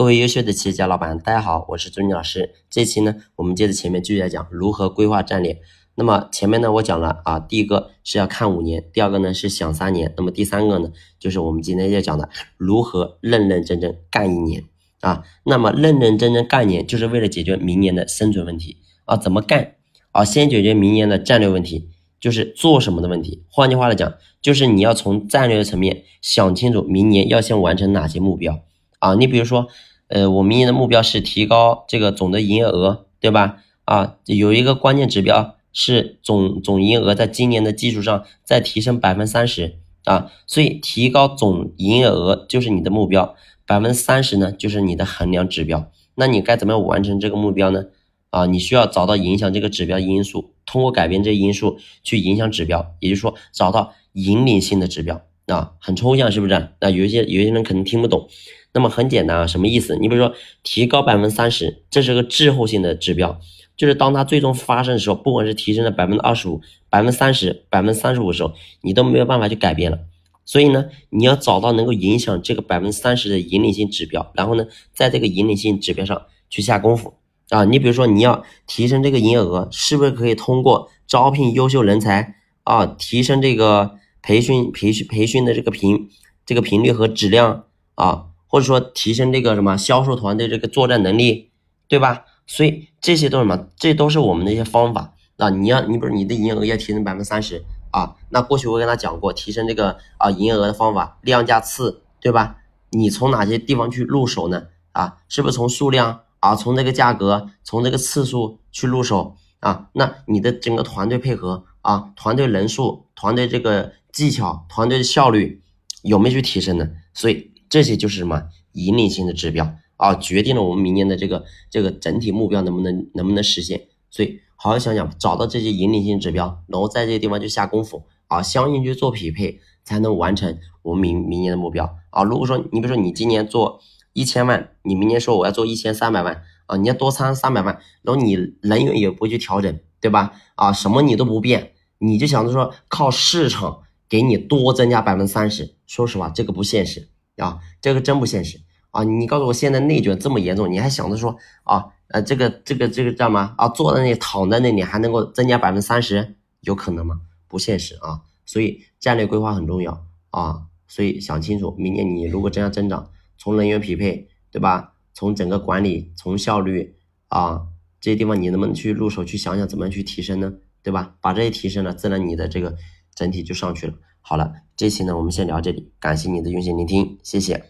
各位优秀的企业家老板，大家好，我是朱妮老师。这期呢，我们接着前面继续来讲如何规划战略。那么前面呢，我讲了啊，第一个是要看五年，第二个呢是想三年，那么第三个呢，就是我们今天要讲的如何认认真真干一年啊。那么认认真真干一年，就是为了解决明年的生存问题啊。怎么干啊？先解决明年的战略问题，就是做什么的问题。换句话来讲，就是你要从战略层面想清楚明年要先完成哪些目标。啊，你比如说，呃，我明年的目标是提高这个总的营业额，对吧？啊，有一个关键指标是总总营业额在今年的基础上再提升百分之三十啊，所以提高总营业额就是你的目标，百分之三十呢就是你的衡量指标。那你该怎么样完成这个目标呢？啊，你需要找到影响这个指标因素，通过改变这因素去影响指标，也就是说找到引领性的指标啊，很抽象是不是？那有一些有些人可能听不懂。那么很简单啊，什么意思？你比如说提高百分之三十，这是个滞后性的指标，就是当它最终发生的时候，不管是提升了百分之二十五、百分之三十、百分之三十五的时候，你都没有办法去改变了。所以呢，你要找到能够影响这个百分之三十的引领性指标，然后呢，在这个引领性指标上去下功夫啊。你比如说你要提升这个营业额，是不是可以通过招聘优秀人才啊，提升这个培训培训培训的这个频这个频率和质量啊？或者说提升这个什么销售团队这个作战能力，对吧？所以这些都是什么？这都是我们的一些方法啊！你要你比如你的营业额要提升百分之三十啊，那过去我跟他讲过提升这个啊营业额的方法，量价次，对吧？你从哪些地方去入手呢？啊，是不是从数量啊，从这个价格，从这个次数去入手啊？那你的整个团队配合啊，团队人数、团队这个技巧、团队的效率有没有去提升呢？所以。这些就是什么引领性的指标啊，决定了我们明年的这个这个整体目标能不能能不能实现。所以好好想想，找到这些引领性指标，然后在这些地方就下功夫啊，相应去做匹配，才能完成我们明明年的目标啊。如果说你比如说你今年做一千万，你明年说我要做一千三百万啊，你要多参三百万，然后你人员也不去调整，对吧？啊，什么你都不变，你就想着说靠市场给你多增加百分之三十，说实话这个不现实。啊，这个真不现实啊！你告诉我，现在内卷这么严重，你还想着说啊，呃，这个这个这个叫什么啊？坐在那里，躺在那里，还能够增加百分之三十，有可能吗？不现实啊！所以战略规划很重要啊！所以想清楚，明年你如果真要增长，从人员匹配，对吧？从整个管理，从效率啊这些地方，你能不能去入手，去想想怎么样去提升呢？对吧？把这些提升了，自然你的这个整体就上去了。好了，这期呢我们先聊这里，感谢你的用心聆听，谢谢。